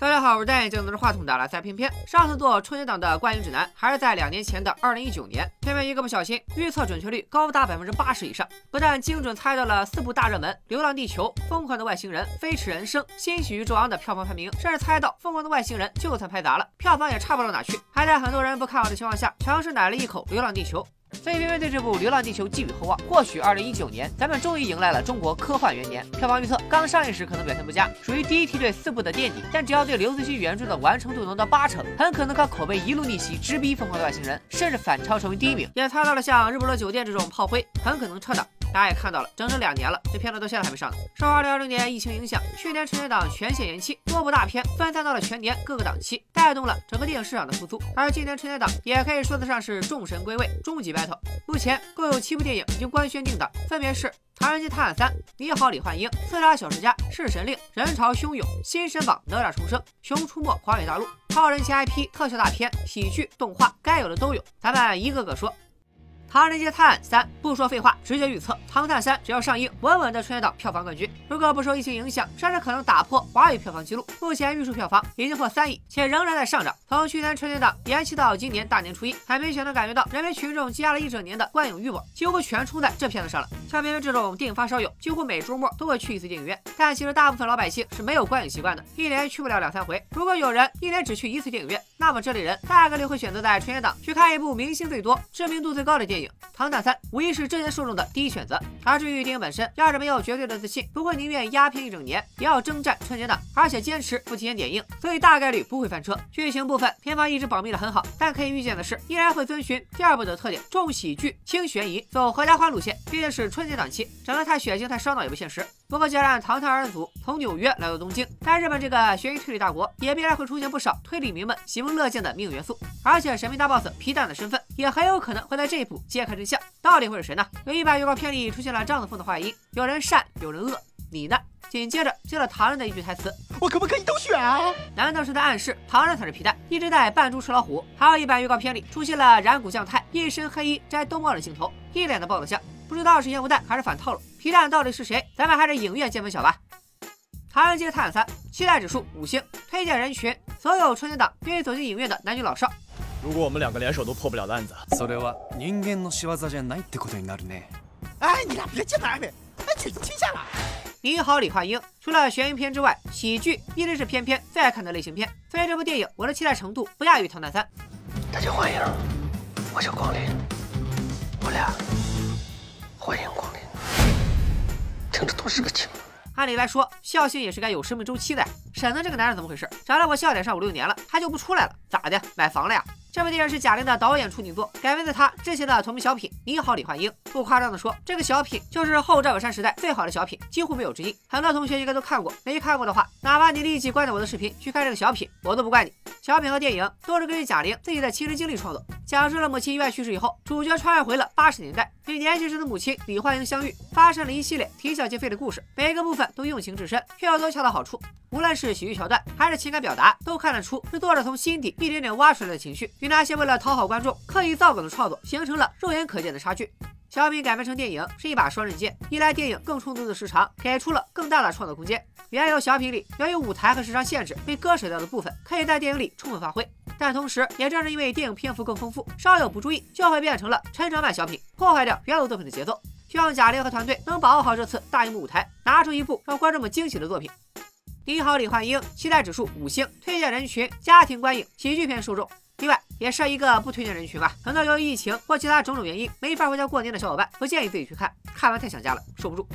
大家好，我是戴眼镜拿着话筒的蓝赛偏偏。上次做春节档的观影指南，还是在两年前的二零一九年。偏偏一个不小心，预测准确率高达百分之八十以上，不但精准猜到了四部大热门《流浪地球》《疯狂的外星人》《飞驰人生》《新喜剧之王》的票房排名，甚至猜到《疯狂的外星人》就算拍砸了，票房也差不到哪去。还在很多人不看好的情况下，强势奶了一口《流浪地球》。所以，偏偏对这部《流浪地球》寄予厚望。或许二零一九年，咱们终于迎来了中国科幻元年。票房预测刚上映时可能表现不佳，属于第一梯队四部的垫底。但只要对刘慈欣原著的完成度能到八成，很可能靠口碑一路逆袭，直逼《疯狂的外星人》，甚至反超成为第一名。也猜到了像《日不落酒店》这种炮灰，很可能撤档。大家也看到了，整整两年了，这片子到现在还没上呢。受二零二零年疫情影响，去年春节档全线延期，多部大片分散到了全年各个档期，带动了整个电影市场的复苏。而今年春节档也可以说得上是众神归位，终极 battle。目前共有七部电影已经官宣定档，分别是《唐人街探案三》《你好，李焕英》《刺杀小说家》《弑神令》《人潮汹涌》《新神榜：哪吒重生》《熊出没：狂野大陆》超人气 IP 特效大片、喜剧、动画，该有的都有，咱们一个个说。《唐人街探案三》不说废话，直接预测《唐探三》只要上映，稳稳的春节档票房冠军。如果不受疫情影响，甚至可能打破华语票房纪录。目前预售票房已经破三亿，且仍然在上涨。从去年春节档延期到今年大年初一，还明显能感觉到人民群众积压了一整年的观影欲望，几乎全冲在这片子上了。像明明这种电影发烧友，几乎每周末都会去一次电影院。但其实大部分老百姓是没有观影习惯的，一年去不了两三回。如果有人一年只去一次电影院，那么这类人大概率会选择在春节档去看一部明星最多、知名度最高的电影《唐探三》。无疑是这些受众的第一选择。而至于电影本身，要是没有绝对的自信，不会宁愿压片一整年，也要征战春节档，而且坚持不提前点映，所以大概率不会翻车。剧情部分，片方一直保密的很好，但可以预见的是，依然会遵循第二部的特点，重喜剧轻悬疑，走合家欢路线。毕竟是春节档期，整得太血腥太烧脑也不现实。不过，既然唐探二人组从纽约来到东京，在日本这个悬疑推理大国，也必然会出现不少推理迷们喜闻乐见的命运元素。而且，神秘大 boss 皮蛋的身份也很有可能会在这一步揭开真相，到底会是谁呢？有一版预告片里出现了张子枫的话音，有人善，有人恶，你呢？紧接着接了唐人的一句台词：“我可不可以都选啊？”难道是在暗示唐人才是皮蛋，一直在扮猪吃老虎？还有一版预告片里出现了染谷将太一身黑衣摘冬帽的镜头，一脸的爆子相。不知道是烟雾弹还是反套路，皮蛋到底是谁？咱们还是影院见分晓吧。唐人街探案三，期待指数五星，推荐人群所有春节档愿意走进影院的男女老少。如果我们两个联手都破不了的案子，それは人間の仕業じゃないってことになるね。哎，你俩别进来呗，哎，去停下了。你好，李焕英。除了悬疑片之外，喜剧一直是偏偏最爱看的类型片，所以这部电影我的期待程度不亚于《唐探三》。他叫焕英，我叫光临，我俩。欢迎光临， 听着多是个情。按理来说，孝心也是该有生命周期的。沈子这个男人怎么回事？找了我笑点上五六年了，他就不出来了？咋的？买房了呀？这部电影是贾玲的导演处女作，改编自她之前的同名小品《你好，李焕英》。不夸张的说，这个小品就是后赵本山时代最好的小品，几乎没有之一。很多同学应该都看过，没看过的话，哪怕你立即关掉我的视频去看这个小品，我都不怪你。小品和电影都是根据贾玲自己的亲身经历创作，讲述了母亲意外去世以后，主角穿越回了八十年代，与年轻时的母亲李焕英相遇，发生了一系列。啼笑皆非的故事，每一个部分都用情至深，却又都恰到好处。无论是喜剧桥段还是情感表达，都看得出是作者从心底一点点挖出来的情绪，与那些为了讨好观众刻意造梗的创作形成了肉眼可见的差距。小品改编成电影是一把双刃剑，一来电影更充足的时长，给出了更大的创作空间。原有小品里由于舞台和时长限制被割舍掉的部分，可以在电影里充分发挥。但同时，也正是因为电影篇幅更丰富，稍有不注意就会变成了成长版小品，破坏掉原有作品的节奏。希望贾玲和团队能把握好这次大荧幕舞台，拿出一部让观众们惊喜的作品。你好，李焕英，期待指数五星，推荐人群家庭观影喜剧片受众。也是一个不推荐人群吧。很多由于疫情或其他种种原因没法回家过年的小伙伴，不建议自己去看，看完太想家了，受不住。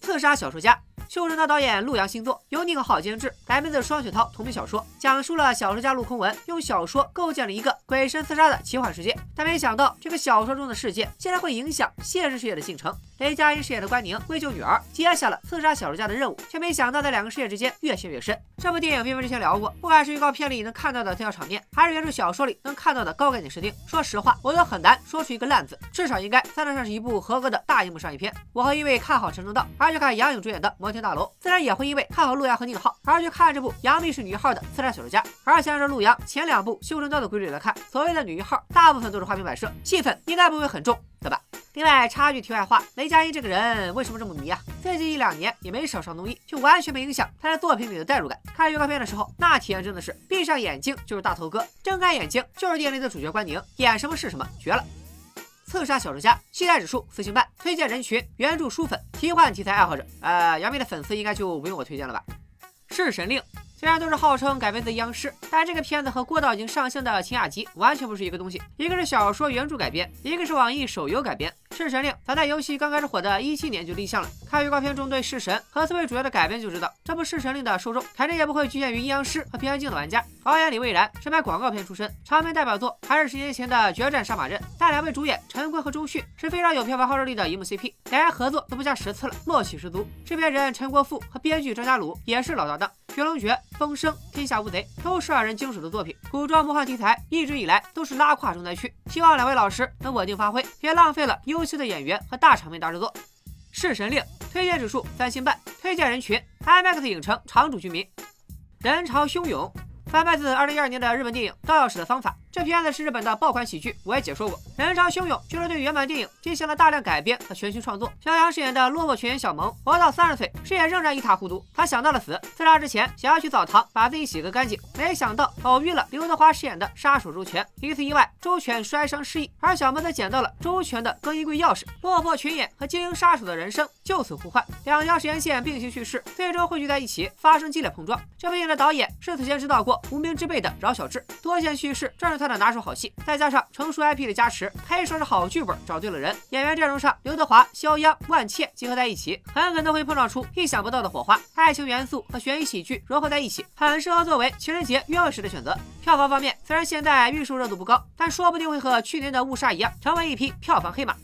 刺杀小说家。修真刀导演陆阳新作，由宁浩监制，改编自双雪涛同名小说，讲述了小说家陆空文用小说构建了一个鬼神厮杀的奇幻世界，但没想到这个小说中的世界竟然会影响现实世界的进程。雷佳音饰演的关宁为救女儿，接下了刺杀小说家的任务，却没想到在两个世界之间越陷越深。这部电影并非之前聊过，不管是预告片里能看到的特效场面，还是原著小说里能看到的高概念设定，说实话，我都很难说出一个烂字，至少应该算得上是一部合格的大荧幕商业片。我和一位看好陈正道，而去看杨颖主演的《摩天大楼》，自然也会。因为看好陆阳和宁浩而去看这部杨幂是女一号的刺杀小说家，而且按照陆阳前两部修真刀的规律来看，所谓的女一号大部分都是花瓶摆设，戏份应该不会很重，对吧？另外插句题外话，雷佳音这个人为什么这么迷啊？最近一两年也没少上综艺，就完全没影响他在作品里的代入感。看预告片的时候，那体验真的是闭上眼睛就是大头哥，睁开眼睛就是电影里的主角关宁，演什么是什么，绝了！刺杀小说家，期待指数四星半，推荐人群原著书粉、奇幻题材爱好者。呃，杨幂的粉丝应该就不用我推荐了吧？弑神令。虽然都是号称改编自央视，但这个片子和郭导已经上线的《晴雅集》完全不是一个东西。一个是小说原著改编，一个是网易手游改编。《弑神令》早在游戏刚开始火的一七年就立项了。看预告片中对弑神和四位主角的改编就知道，这部《弑神令》的受众肯定也不会局限于阴阳师和平安京的玩家。导演李蔚然是拍广告片出身，长篇代表作还是十年前的《决战杀马镇》。但两位主演陈坤和周迅是非常有票房号召力的荧幕 CP，两人合作都不下十次了，默契十足。制片人陈国富和编剧张家鲁也是老搭档。《寻龙诀》《风声》《天下无贼》都是二人经手的作品，古装魔幻题材一直以来都是拉胯重灾区。希望两位老师能稳定发挥，别浪费了优秀的演员和大场面大制作。《弑神令》推荐指数三星半，推荐人群 IMAX 影城常驻居民。人潮汹涌，翻拍自二零一二年的日本电影《盗钥匙的方法》。这片子是日本的爆款喜剧，我也解说过。人潮汹涌，就是对原版电影进行了大量改编和全新创作。肖央饰演的落魄群演小萌，活到三十岁，事业仍然一塌糊涂。他想到了死，自杀之前想要去澡堂把自己洗个干净，没想到偶遇了刘德华饰演的杀手周全。一次意外，周全摔伤失忆，而小萌则捡到了周全的更衣柜钥匙。落魄群演和精英杀手的人生就此互换，两条时间线并行叙事，最终汇聚在一起，发生激烈碰撞。这部电影的导演是此前指导过《无名之辈》的饶晓志，多线叙事正是他的拿手好戏。再加上成熟 IP 的加持，可以说是好剧本找对了人。演员阵容上，刘德华、肖央、万茜结合在一起，很可能会碰撞出意想不到的火花。爱情元素和悬疑喜剧融合在一起，很适合作为情人节约会时的选择。票房方面，虽然现在预售热度不高，但说不定会和去年的《误杀》一样，成为一匹票房黑马。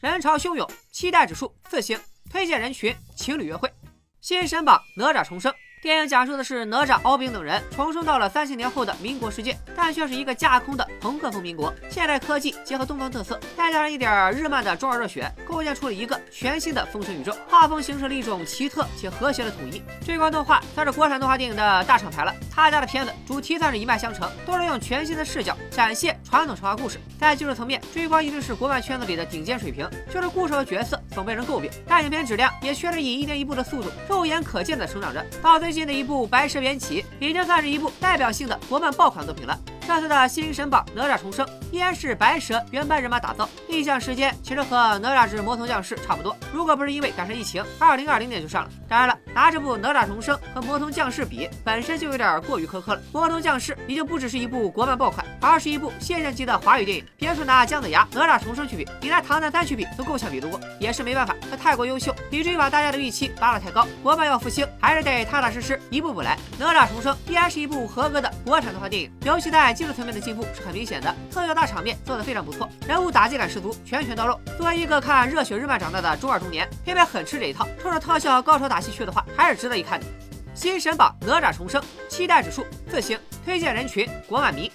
人潮汹涌，期待指数四星，推荐人群情侣约会。新神榜哪吒重生。电影讲述的是哪吒、敖丙等人重生到了三千年后的民国世界，但却是一个架空的朋克风民国。现代科技结合东方特色，再加上一点日漫的中二热血，构建出了一个全新的封神宇宙。画风形成了一种奇特且和谐的统一。追光动画算是国产动画电影的大厂牌了，他家的片子主题算是一脉相承，都是用全新的视角展现传统神话故事。在技术层面，追光一直是国漫圈子里的顶尖水平，就是故事和角色总被人诟病，但影片质量也确实以一年一部的速度，肉眼可见的成长着。到最近的一部《白蛇缘起》，已经算是一部代表性的国漫爆款作品了。这次的新神榜哪吒重生依然是白蛇原班人马打造，立项时间其实和哪吒之魔童降世差不多。如果不是因为赶上疫情，二零二零年就上了。当然了，拿这部哪吒重生和魔童降世比，本身就有点过于苛刻了。魔童降世已经不只是一部国漫爆款，而是一部现象级的华语电影。别说拿姜子牙、哪吒重生去比，你拿唐探三去比都够呛比得过。也是没办法，他太过优秀，以至于把大家的预期拉得太高。国漫要复兴，还是得踏踏实实一步步来。哪吒重生依然是一部合格的国产动画电影，尤其在技术层面的进步是很明显的，特效大场面做得非常不错，人物打击感十足，拳拳到肉。作为一个看热血日漫长大的中二中年，偏偏很吃这一套，冲着特效高潮打戏去的话，还是值得一看的。新神榜哪吒重生，期待指数四星，推荐人群国漫迷。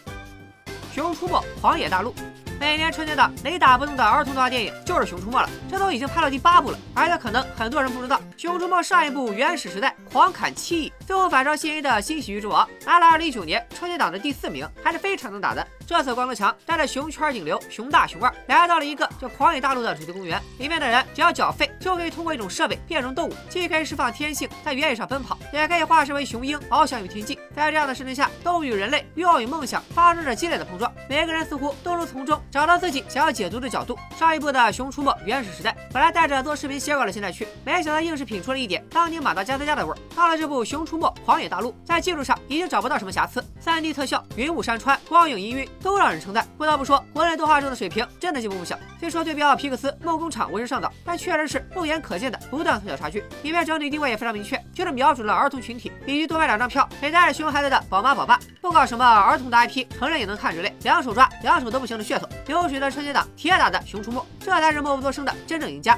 熊出没狂野大陆。每年春节档雷打不动的儿童动画电影就是《熊出没》了，这都已经拍到第八部了。而且可能很多人不知道，《熊出没》上一部《原始时代》狂砍七亿，最后反超新一的新喜剧之王，拿了2019年春节档的第四名，还是非常能打的。这次光头强带着熊圈顶流熊大、熊二来到了一个叫狂野大陆的主题公园，里面的人只要缴费就可以通过一种设备变成动物，既可以释放天性在原野上奔跑，也可以化身为雄鹰翱翔于天际。在这样的设定下，动物与人类、欲望与梦想发生着激烈的碰撞，每个人似乎都能从中找到自己想要解读的角度。上一部的《熊出没：原始时代》本来带着做视频写稿的心态去，没想到硬是品出了一点当年马达加斯加的味儿。到了这部《熊出没：狂野大陆》，在技术上已经找不到什么瑕疵，3D 特效、云雾山川、光影氤氲都让人称赞。不得不说，国内动画中的水平真的进步不小。虽说对标皮克斯、梦工厂为时尚早，但确实是肉眼可见的不断缩小差距。里面整体定位也非常明确，就是瞄准了儿童群体，以及多买两张票给带着熊孩子的宝妈宝爸。不搞什么儿童的 IP，成人也能看之类，两手抓两手都不行的噱头。流水的春节档，铁打的熊出没，这才是默不作声的真正赢家。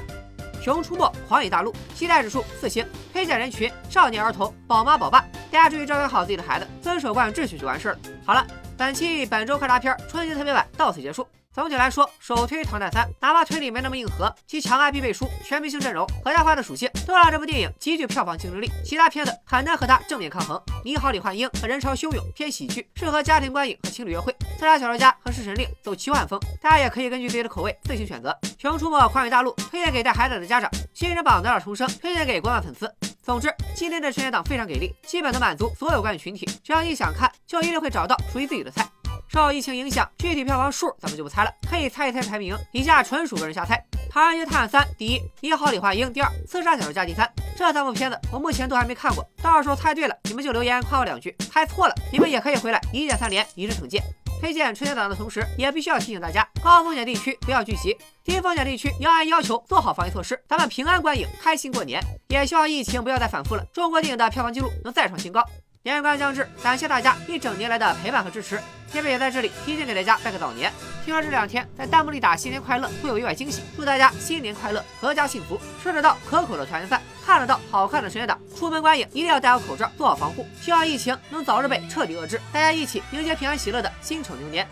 熊出没狂野大陆，期待指数四星，推荐人群少年儿童、宝妈宝爸。大家注意照看好自己的孩子，遵守惯秩序就完事了。好了。本期本周快大片春节特别版到此结束。总体来说，首推《唐探三》，哪怕推理没那么硬核，其强爱必备书、全明星阵容、合家欢的属性，都让这部电影极具票房竞争力。其他片子很难和它正面抗衡。《你好，李焕英》和人潮汹涌，偏喜剧，适合家庭观影和情侣约会。《刺杀小说家》和《侍神令》走奇幻风，大家也可以根据自己的口味自行选择。《熊出没：狂野大陆》推荐给带孩子的家长，《新人榜》得尔重生推荐给国漫粉丝。总之，今天的春节档非常给力，基本能满足所有观影群体。只要你想看，就一定会找到属于自己的菜。受疫情影响，具体票房数咱们就不猜了，可以猜一猜排名。以下纯属个人瞎猜。《唐人街探案三》第一，《你好，李焕英》第二，《刺杀小说家》第三。这三部片子我目前都还没看过，到时候猜对了，你们就留言夸我两句；猜错了，你们也可以回来一键三连，一致惩戒。推荐春节档的同时，也必须要提醒大家，高风险地区不要聚集，低风险地区要按要求做好防疫措施，咱们平安观影，开心过年。也希望疫情不要再反复了，中国电影的票房记录能再创新高。年关将至，感谢大家一整年来的陪伴和支持。天贝也在这里提前给大家拜个早年。听说这两天在弹幕里打新年快乐会有意外惊喜，祝大家新年快乐，阖家幸福，吃得到可口的团圆饭，看得到好看的春节档。出门观影一定要戴好口罩，做好防护。希望疫情能早日被彻底遏制，大家一起迎接平安喜乐的辛丑牛年。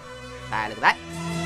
拜了个拜。